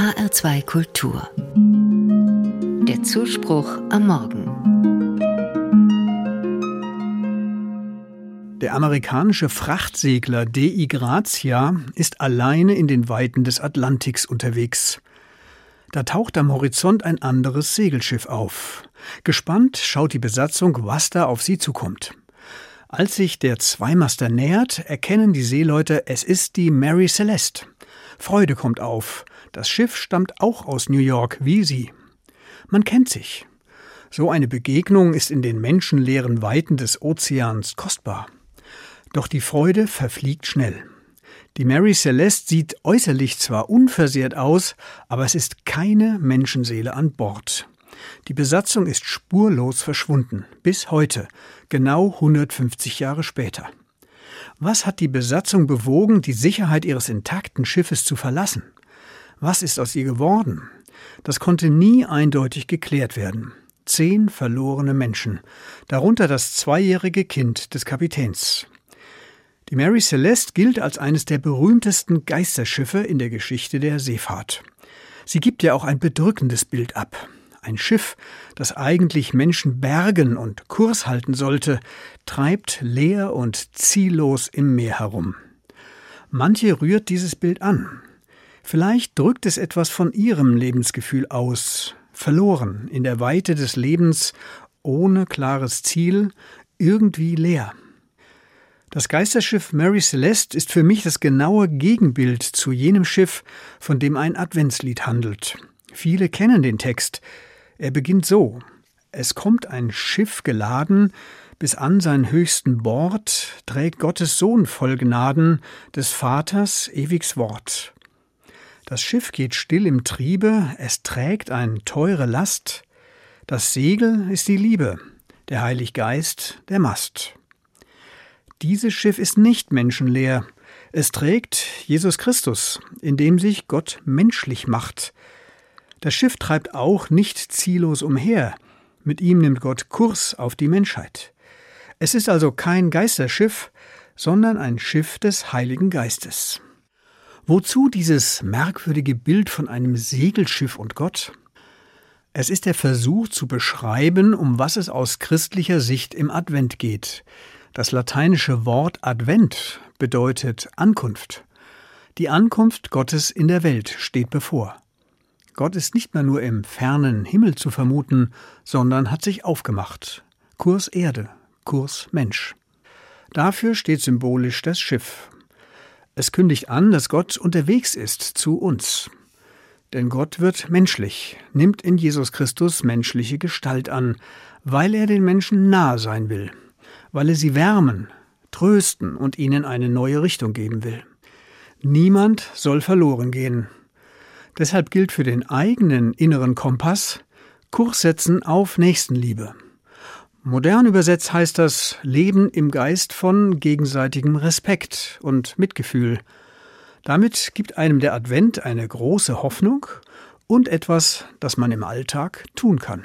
HR2 Kultur. Der Zuspruch am Morgen. Der amerikanische Frachtsegler Dei Grazia ist alleine in den Weiten des Atlantiks unterwegs. Da taucht am Horizont ein anderes Segelschiff auf. Gespannt schaut die Besatzung, was da auf sie zukommt. Als sich der Zweimaster nähert, erkennen die Seeleute, es ist die Mary Celeste. Freude kommt auf. Das Schiff stammt auch aus New York, wie sie. Man kennt sich. So eine Begegnung ist in den menschenleeren Weiten des Ozeans kostbar. Doch die Freude verfliegt schnell. Die Mary Celeste sieht äußerlich zwar unversehrt aus, aber es ist keine Menschenseele an Bord. Die Besatzung ist spurlos verschwunden, bis heute, genau 150 Jahre später. Was hat die Besatzung bewogen, die Sicherheit ihres intakten Schiffes zu verlassen? Was ist aus ihr geworden? Das konnte nie eindeutig geklärt werden. Zehn verlorene Menschen, darunter das zweijährige Kind des Kapitäns. Die Mary Celeste gilt als eines der berühmtesten Geisterschiffe in der Geschichte der Seefahrt. Sie gibt ja auch ein bedrückendes Bild ab. Ein Schiff, das eigentlich Menschen bergen und Kurs halten sollte, treibt leer und ziellos im Meer herum. Manche rührt dieses Bild an. Vielleicht drückt es etwas von ihrem Lebensgefühl aus, verloren in der Weite des Lebens, ohne klares Ziel, irgendwie leer. Das Geisterschiff Mary Celeste ist für mich das genaue Gegenbild zu jenem Schiff, von dem ein Adventslied handelt. Viele kennen den Text. Er beginnt so. Es kommt ein Schiff geladen, bis an seinen höchsten Bord trägt Gottes Sohn voll Gnaden, des Vaters ewigs Wort. Das Schiff geht still im Triebe, es trägt ein teure Last, das Segel ist die Liebe, der Heilig Geist der Mast. Dieses Schiff ist nicht menschenleer. Es trägt Jesus Christus, in dem sich Gott menschlich macht. Das Schiff treibt auch nicht ziellos umher. Mit ihm nimmt Gott Kurs auf die Menschheit. Es ist also kein Geisterschiff, sondern ein Schiff des Heiligen Geistes. Wozu dieses merkwürdige Bild von einem Segelschiff und Gott? Es ist der Versuch zu beschreiben, um was es aus christlicher Sicht im Advent geht. Das lateinische Wort Advent bedeutet Ankunft. Die Ankunft Gottes in der Welt steht bevor. Gott ist nicht mehr nur im fernen Himmel zu vermuten, sondern hat sich aufgemacht. Kurs Erde, Kurs Mensch. Dafür steht symbolisch das Schiff. Es kündigt an, dass Gott unterwegs ist zu uns. Denn Gott wird menschlich, nimmt in Jesus Christus menschliche Gestalt an, weil er den Menschen nahe sein will weil er sie wärmen, trösten und ihnen eine neue Richtung geben will. Niemand soll verloren gehen. Deshalb gilt für den eigenen inneren Kompass Kurs setzen auf Nächstenliebe. Modern übersetzt heißt das Leben im Geist von gegenseitigem Respekt und Mitgefühl. Damit gibt einem der Advent eine große Hoffnung und etwas, das man im Alltag tun kann.